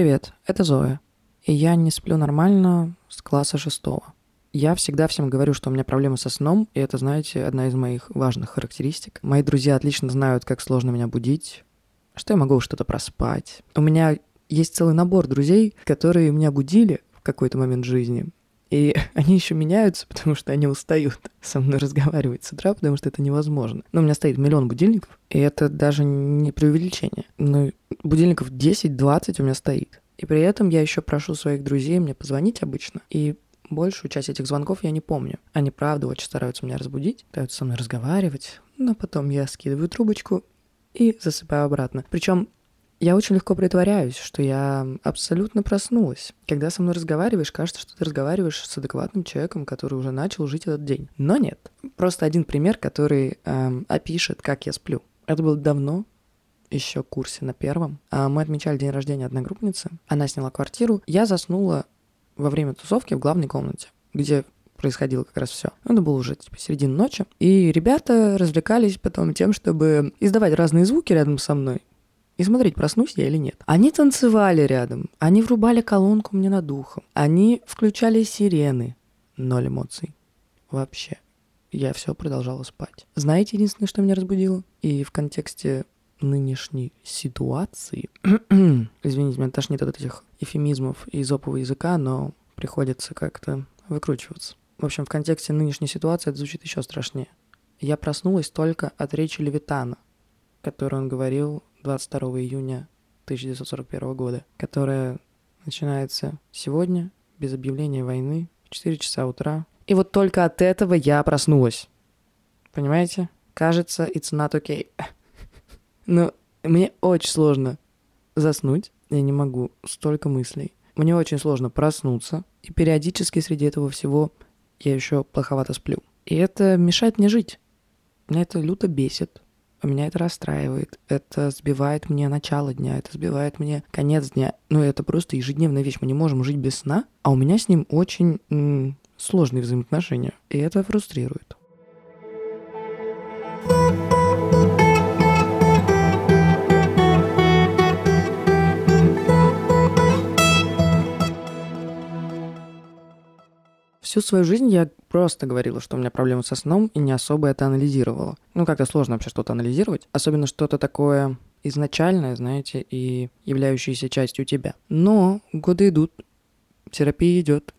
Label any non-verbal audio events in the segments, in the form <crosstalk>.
Привет, это Зоя. И я не сплю нормально с класса шестого. Я всегда всем говорю, что у меня проблемы со сном, и это, знаете, одна из моих важных характеристик. Мои друзья отлично знают, как сложно меня будить, что я могу что-то проспать. У меня есть целый набор друзей, которые меня будили в какой-то момент жизни, и <laughs> они еще меняются, потому что они устают со мной разговаривать с утра, потому что это невозможно. Но у меня стоит миллион будильников, и это даже не преувеличение. Ну, будильников 10-20 у меня стоит. И при этом я еще прошу своих друзей мне позвонить обычно. И большую часть этих звонков я не помню. Они, правда, очень стараются меня разбудить, пытаются со мной разговаривать, но потом я скидываю трубочку и засыпаю обратно. Причем я очень легко притворяюсь, что я абсолютно проснулась. Когда со мной разговариваешь, кажется, что ты разговариваешь с адекватным человеком, который уже начал жить этот день. Но нет. Просто один пример, который эм, опишет, как я сплю. Это было давно, еще курсе на первом. А мы отмечали день рождения одногруппницы. Она сняла квартиру. Я заснула во время тусовки в главной комнате, где происходило как раз все. Это было уже типа середина ночи. И ребята развлекались потом тем, чтобы издавать разные звуки рядом со мной и смотреть, проснусь я или нет. Они танцевали рядом, они врубали колонку мне над ухом, они включали сирены. Ноль эмоций. Вообще. Я все продолжала спать. Знаете, единственное, что меня разбудило? И в контексте нынешней ситуации... <clears throat> Извините, меня тошнит от этих эфемизмов из опового языка, но приходится как-то выкручиваться. В общем, в контексте нынешней ситуации это звучит еще страшнее. Я проснулась только от речи Левитана, которую он говорил 22 июня 1941 года, которая начинается сегодня, без объявления войны, в 4 часа утра. И вот только от этого я проснулась. Понимаете? Кажется, it's not okay. <laughs> Но мне очень сложно заснуть. Я не могу. Столько мыслей. Мне очень сложно проснуться. И периодически среди этого всего я еще плоховато сплю. И это мешает мне жить. Меня это люто бесит. Меня это расстраивает, это сбивает мне начало дня, это сбивает мне конец дня. Ну, это просто ежедневная вещь. Мы не можем жить без сна, а у меня с ним очень сложные взаимоотношения. И это фрустрирует. Всю свою жизнь я просто говорила, что у меня проблемы со сном, и не особо это анализировала. Ну, как-то сложно вообще что-то анализировать, особенно что-то такое изначальное, знаете, и являющееся частью тебя. Но годы идут, терапия идет,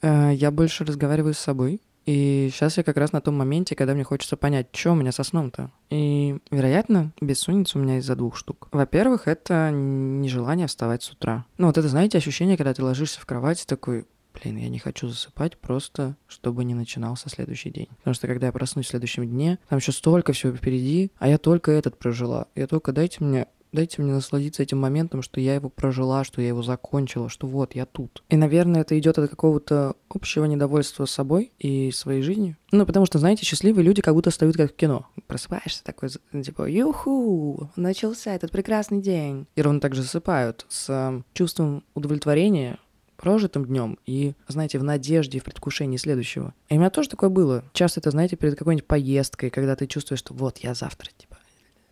э, я больше разговариваю с собой, и сейчас я как раз на том моменте, когда мне хочется понять, что у меня со сном-то. И, вероятно, бессонница у меня из-за двух штук. Во-первых, это нежелание вставать с утра. Ну, вот это, знаете, ощущение, когда ты ложишься в кровать такой, блин, я не хочу засыпать просто, чтобы не начинался следующий день. Потому что когда я проснусь в следующем дне, там еще столько всего впереди, а я только этот прожила. Я только дайте мне дайте мне насладиться этим моментом, что я его прожила, что я его закончила, что вот, я тут. И, наверное, это идет от какого-то общего недовольства собой и своей жизнью. Ну, потому что, знаете, счастливые люди как будто встают как в кино. Просыпаешься такой, типа, юху, начался этот прекрасный день. И ровно так же засыпают с чувством удовлетворения, прожитым днем и, знаете, в надежде, в предвкушении следующего. И у меня тоже такое было. Часто это, знаете, перед какой-нибудь поездкой, когда ты чувствуешь, что вот я завтра, типа,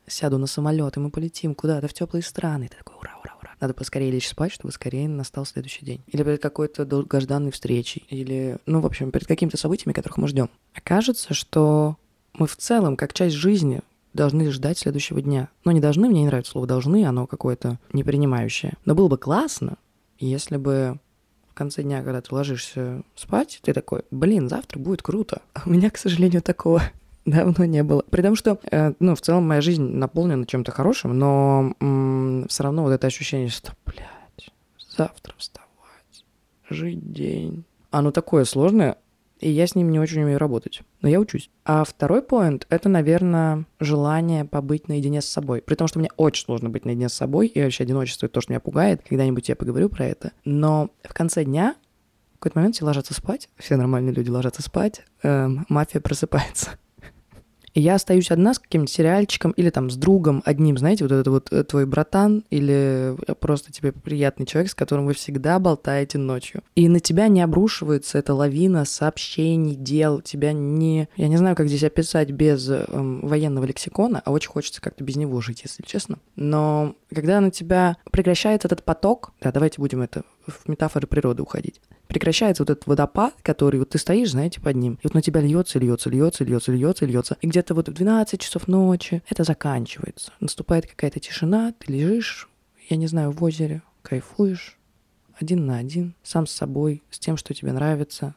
сяду на самолет, и мы полетим куда-то в теплые страны. И ты такой, ура, ура, ура. Надо поскорее лечь спать, чтобы скорее настал следующий день. Или перед какой-то долгожданной встречей. Или, ну, в общем, перед какими-то событиями, которых мы ждем. Окажется, что мы в целом, как часть жизни, должны ждать следующего дня. Но не должны, мне не нравится слово должны, оно какое-то непринимающее. Но было бы классно, если бы в конце дня, когда ты ложишься спать, ты такой, блин, завтра будет круто. А у меня, к сожалению, такого <laughs> давно не было. При том, что, э, ну, в целом моя жизнь наполнена чем-то хорошим, но м- все равно вот это ощущение, что, блядь, завтра вставать, жить день. Оно такое сложное, и я с ним не очень умею работать. Но я учусь. А второй поинт — это, наверное, желание побыть наедине с собой. При том, что мне очень сложно быть наедине с собой, и вообще одиночество — это то, что меня пугает. Когда-нибудь я поговорю про это. Но в конце дня в какой-то момент все ложатся спать, все нормальные люди ложатся спать, эм, мафия просыпается. И я остаюсь одна с каким-то сериальчиком или там с другом одним, знаете, вот это вот э, твой братан или просто тебе приятный человек, с которым вы всегда болтаете ночью. И на тебя не обрушивается эта лавина сообщений, дел, тебя не... Я не знаю, как здесь описать без эм, военного лексикона, а очень хочется как-то без него жить, если честно. Но когда на тебя прекращается этот поток, да, давайте будем это в метафоры природы уходить. Прекращается вот этот водопад, который вот ты стоишь, знаете, под ним, и вот на тебя льется, льется, льется, льется, льется, льется. И где-то вот в 12 часов ночи это заканчивается. Наступает какая-то тишина, ты лежишь, я не знаю, в озере, кайфуешь, один на один, сам с собой, с тем, что тебе нравится,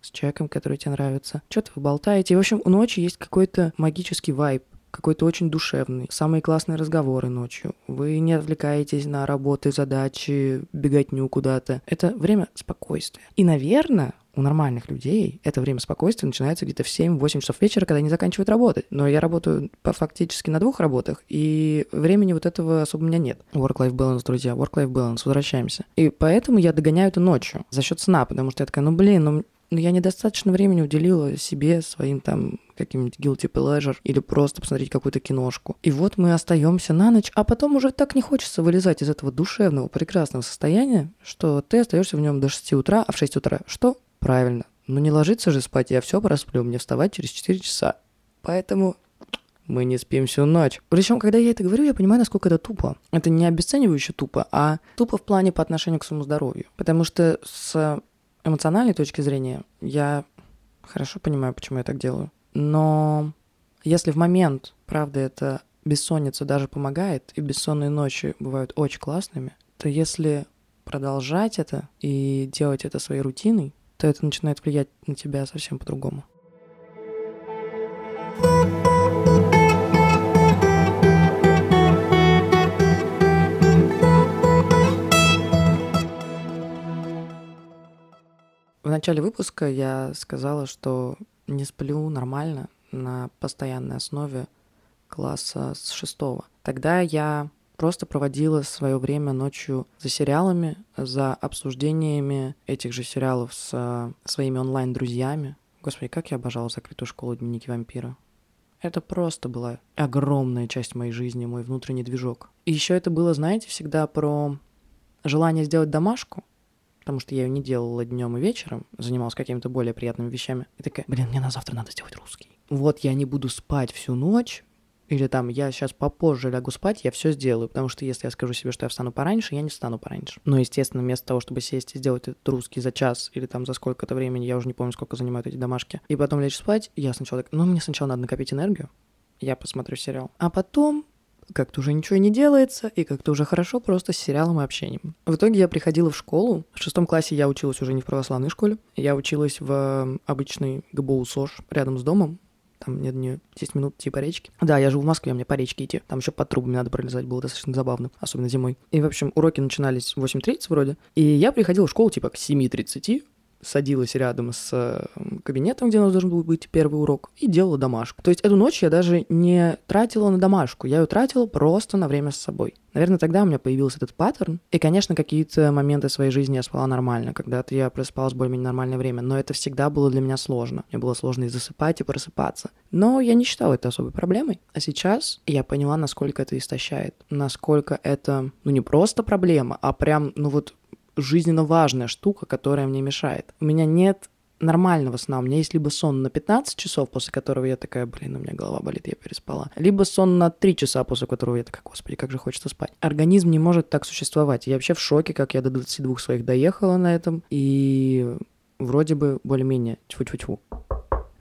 с человеком, который тебе нравится. Что-то вы болтаете. И, в общем, у ночи есть какой-то магический вайб какой-то очень душевный, самые классные разговоры ночью. Вы не отвлекаетесь на работы, задачи, беготню куда-то. Это время спокойствия. И, наверное, у нормальных людей это время спокойствия начинается где-то в 7-8 часов вечера, когда они заканчивают работать. Но я работаю фактически на двух работах, и времени вот этого особо у меня нет. Work-life balance, друзья, work-life balance, возвращаемся. И поэтому я догоняю это ночью за счет сна, потому что я такая, ну блин, ну но я недостаточно времени уделила себе, своим там каким-нибудь guilty pleasure или просто посмотреть какую-то киношку. И вот мы остаемся на ночь, а потом уже так не хочется вылезать из этого душевного, прекрасного состояния, что ты остаешься в нем до 6 утра, а в 6 утра что? Правильно. Ну не ложиться же спать, я все просплю, мне вставать через 4 часа. Поэтому мы не спим всю ночь. Причем, когда я это говорю, я понимаю, насколько это тупо. Это не обесценивающе тупо, а тупо в плане по отношению к своему здоровью. Потому что с эмоциональной точки зрения я хорошо понимаю, почему я так делаю. Но если в момент, правда, это бессонница даже помогает, и бессонные ночи бывают очень классными, то если продолжать это и делать это своей рутиной, то это начинает влиять на тебя совсем по-другому. В начале выпуска я сказала, что не сплю нормально на постоянной основе класса с шестого. Тогда я просто проводила свое время ночью за сериалами, за обсуждениями этих же сериалов с своими онлайн-друзьями. Господи, как я обожала закрытую школу дневники вампира. Это просто была огромная часть моей жизни, мой внутренний движок. И еще это было, знаете, всегда про желание сделать домашку, потому что я ее не делала днем и вечером, занималась какими-то более приятными вещами. И такая, блин, мне на завтра надо сделать русский. Вот я не буду спать всю ночь, или там я сейчас попозже лягу спать, я все сделаю, потому что если я скажу себе, что я встану пораньше, я не встану пораньше. Но, естественно, вместо того, чтобы сесть и сделать этот русский за час или там за сколько-то времени, я уже не помню, сколько занимают эти домашки, и потом лечь спать, я сначала так, ну, мне сначала надо накопить энергию, я посмотрю сериал. А потом как-то уже ничего не делается, и как-то уже хорошо просто с сериалом и общением. В итоге я приходила в школу. В шестом классе я училась уже не в православной школе. Я училась в обычной ГБУ СОЖ рядом с домом. Там нет мне 10 минут идти по речке. Да, я живу в Москве, мне по речке идти. Там еще под трубами надо пролезать, было достаточно забавно, особенно зимой. И, в общем, уроки начинались в 8.30 вроде. И я приходила в школу типа к 7.30, садилась рядом с кабинетом, где у нас должен был быть первый урок, и делала домашку. То есть эту ночь я даже не тратила на домашку, я ее тратила просто на время с собой. Наверное, тогда у меня появился этот паттерн. И, конечно, какие-то моменты своей жизни я спала нормально. Когда-то я просыпалась более-менее нормальное время. Но это всегда было для меня сложно. Мне было сложно и засыпать, и просыпаться. Но я не считала это особой проблемой. А сейчас я поняла, насколько это истощает. Насколько это, ну, не просто проблема, а прям, ну вот жизненно важная штука, которая мне мешает. У меня нет нормального сна. У меня есть либо сон на 15 часов, после которого я такая, блин, у меня голова болит, я переспала. Либо сон на 3 часа, после которого я такая, господи, как же хочется спать. Организм не может так существовать. Я вообще в шоке, как я до 22 своих доехала на этом. И вроде бы более-менее тьфу-тьфу-тьфу.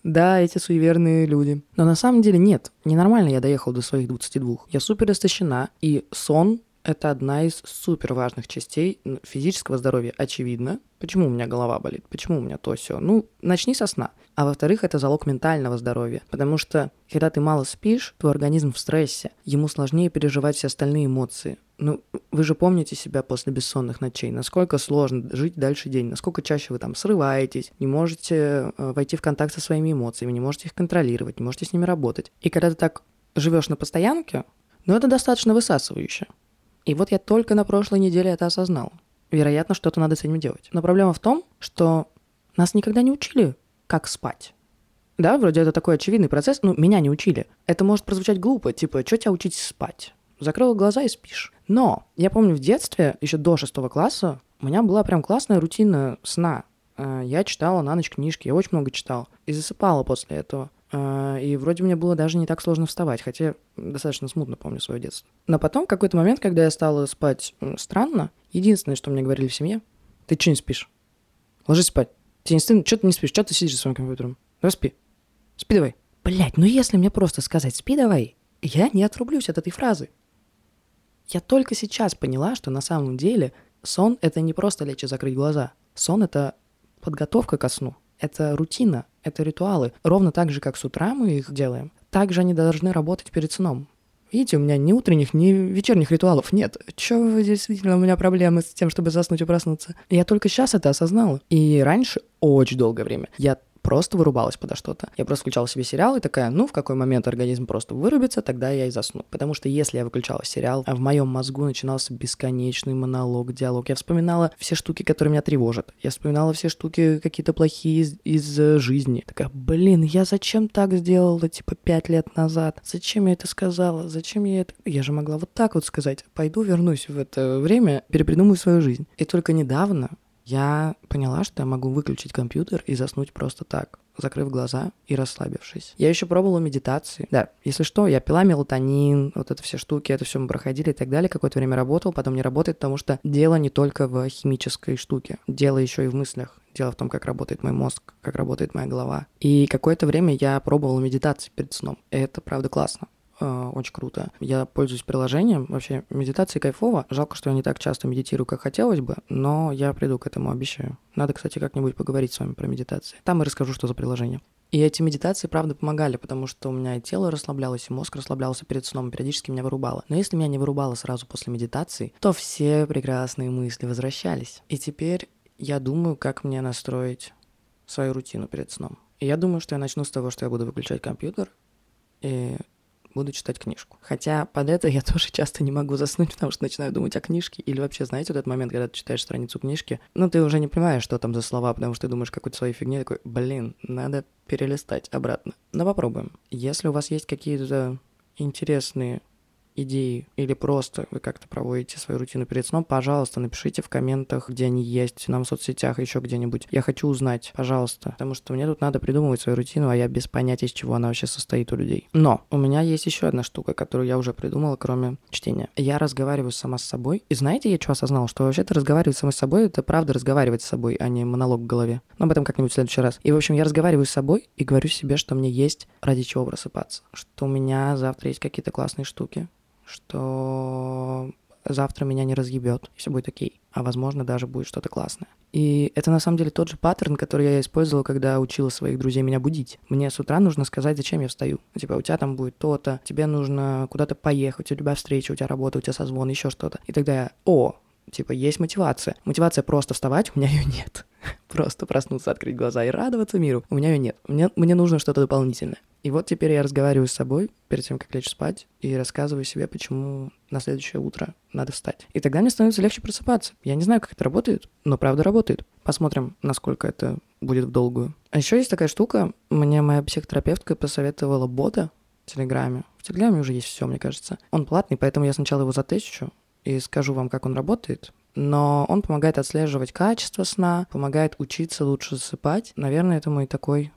Да, эти суеверные люди. Но на самом деле нет. Ненормально я доехал до своих 22. Я супер истощена, и сон это одна из супер важных частей физического здоровья, очевидно. Почему у меня голова болит? Почему у меня то все? Ну, начни со сна. А во-вторых, это залог ментального здоровья. Потому что, когда ты мало спишь, твой организм в стрессе. Ему сложнее переживать все остальные эмоции. Ну, вы же помните себя после бессонных ночей, насколько сложно жить дальше день, насколько чаще вы там срываетесь, не можете э, войти в контакт со своими эмоциями, не можете их контролировать, не можете с ними работать. И когда ты так живешь на постоянке, ну это достаточно высасывающе. И вот я только на прошлой неделе это осознал. Вероятно, что-то надо с этим делать. Но проблема в том, что нас никогда не учили, как спать. Да, вроде это такой очевидный процесс, но меня не учили. Это может прозвучать глупо, типа, что тебя учить спать? Закрыл глаза и спишь. Но я помню в детстве, еще до шестого класса, у меня была прям классная рутина сна. Э, я читала на ночь книжки, я очень много читал. И засыпала после этого. Э, и вроде мне было даже не так сложно вставать, хотя достаточно смутно помню свое детство. Но потом, в какой-то момент, когда я стала спать странно, единственное, что мне говорили в семье, ты что не спишь? Ложись спать. Тебе не стыдно? Что ты не спишь? Что ты сидишь за своим компьютером? Давай спи. Спи давай. Блять, ну если мне просто сказать «спи давай», я не отрублюсь от этой фразы. Я только сейчас поняла, что на самом деле сон — это не просто лечь и закрыть глаза. Сон — это подготовка ко сну. Это рутина, это ритуалы. Ровно так же, как с утра мы их делаем, так же они должны работать перед сном. Видите, у меня ни утренних, ни вечерних ритуалов нет. Чё действительно у меня проблемы с тем, чтобы заснуть и проснуться? Я только сейчас это осознала. И раньше, очень долгое время, я просто вырубалась подо что-то. Я просто включала себе сериал и такая, ну, в какой момент организм просто вырубится, тогда я и засну. Потому что если я выключала сериал, а в моем мозгу начинался бесконечный монолог, диалог. Я вспоминала все штуки, которые меня тревожат. Я вспоминала все штуки какие-то плохие из, из э, жизни. Такая, блин, я зачем так сделала, типа, пять лет назад? Зачем я это сказала? Зачем я это... Я же могла вот так вот сказать. Пойду вернусь в это время, перепридумаю свою жизнь. И только недавно я поняла, что я могу выключить компьютер и заснуть просто так, закрыв глаза и расслабившись. Я еще пробовала медитации. Да, если что, я пила мелатонин, вот это все штуки, это все мы проходили и так далее. Какое-то время работал, потом не работает, потому что дело не только в химической штуке, дело еще и в мыслях. Дело в том, как работает мой мозг, как работает моя голова. И какое-то время я пробовала медитации перед сном. Это, правда, классно. А, очень круто. Я пользуюсь приложением. Вообще, медитация кайфово. Жалко, что я не так часто медитирую, как хотелось бы, но я приду к этому, обещаю. Надо, кстати, как-нибудь поговорить с вами про медитации. Там и расскажу, что за приложение. И эти медитации, правда, помогали, потому что у меня и тело расслаблялось, и мозг расслаблялся перед сном, периодически меня вырубало. Но если меня не вырубало сразу после медитации, то все прекрасные мысли возвращались. И теперь я думаю, как мне настроить свою рутину перед сном. И я думаю, что я начну с того, что я буду выключать компьютер и буду читать книжку. Хотя под это я <laughs> тоже часто не могу заснуть, потому что начинаю думать о книжке. Или вообще, знаете, вот этот момент, когда ты читаешь страницу книжки, ну, ты уже не понимаешь, что там за слова, потому что ты думаешь какой-то своей фигне, такой, блин, надо перелистать обратно. Но попробуем. Если у вас есть какие-то интересные идеи или просто вы как-то проводите свою рутину перед сном, пожалуйста, напишите в комментах, где они есть, нам в соцсетях, еще где-нибудь. Я хочу узнать, пожалуйста, потому что мне тут надо придумывать свою рутину, а я без понятия, из чего она вообще состоит у людей. Но у меня есть еще одна штука, которую я уже придумала, кроме чтения. Я разговариваю сама с собой. И знаете, я что осознал? Что вообще-то разговаривать сама с собой — это правда разговаривать с собой, а не монолог в голове. Но об этом как-нибудь в следующий раз. И, в общем, я разговариваю с собой и говорю себе, что мне есть ради чего просыпаться. Что у меня завтра есть какие-то классные штуки, что завтра меня не разъебет, все будет окей. А возможно, даже будет что-то классное. И это на самом деле тот же паттерн, который я использовала, когда учила своих друзей меня будить. Мне с утра нужно сказать, зачем я встаю. Типа, у тебя там будет то-то, тебе нужно куда-то поехать, у тебя встреча, у тебя работа, у тебя созвон, еще что-то. И тогда я, о, типа, есть мотивация. Мотивация просто вставать, у меня ее нет. <laughs> Просто проснуться, открыть глаза и радоваться миру. У меня ее нет. Мне, мне нужно что-то дополнительное. И вот теперь я разговариваю с собой перед тем, как лечь спать, и рассказываю себе, почему на следующее утро надо встать. И тогда мне становится легче просыпаться. Я не знаю, как это работает, но правда работает. Посмотрим, насколько это будет в долгую. А еще есть такая штука. Мне моя психотерапевтка посоветовала бота в Телеграме. В Телеграме уже есть все, мне кажется. Он платный, поэтому я сначала его затещу и скажу вам, как он работает. Но он помогает отслеживать качество сна, помогает учиться лучше засыпать. Наверное, это мой такой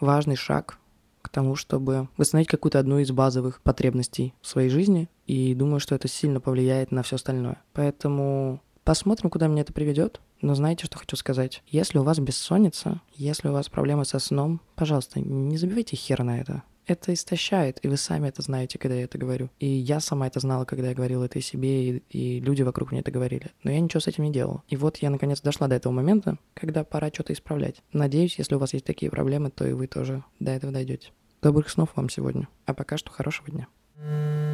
важный шаг к тому, чтобы восстановить какую-то одну из базовых потребностей в своей жизни. И думаю, что это сильно повлияет на все остальное. Поэтому посмотрим, куда меня это приведет. Но знаете, что хочу сказать? Если у вас бессонница, если у вас проблемы со сном, пожалуйста, не забивайте хер на это это истощает, и вы сами это знаете, когда я это говорю. И я сама это знала, когда я говорила это и себе, и, и люди вокруг мне это говорили. Но я ничего с этим не делала. И вот я наконец дошла до этого момента, когда пора что-то исправлять. Надеюсь, если у вас есть такие проблемы, то и вы тоже до этого дойдете. Добрых снов вам сегодня. А пока что хорошего дня.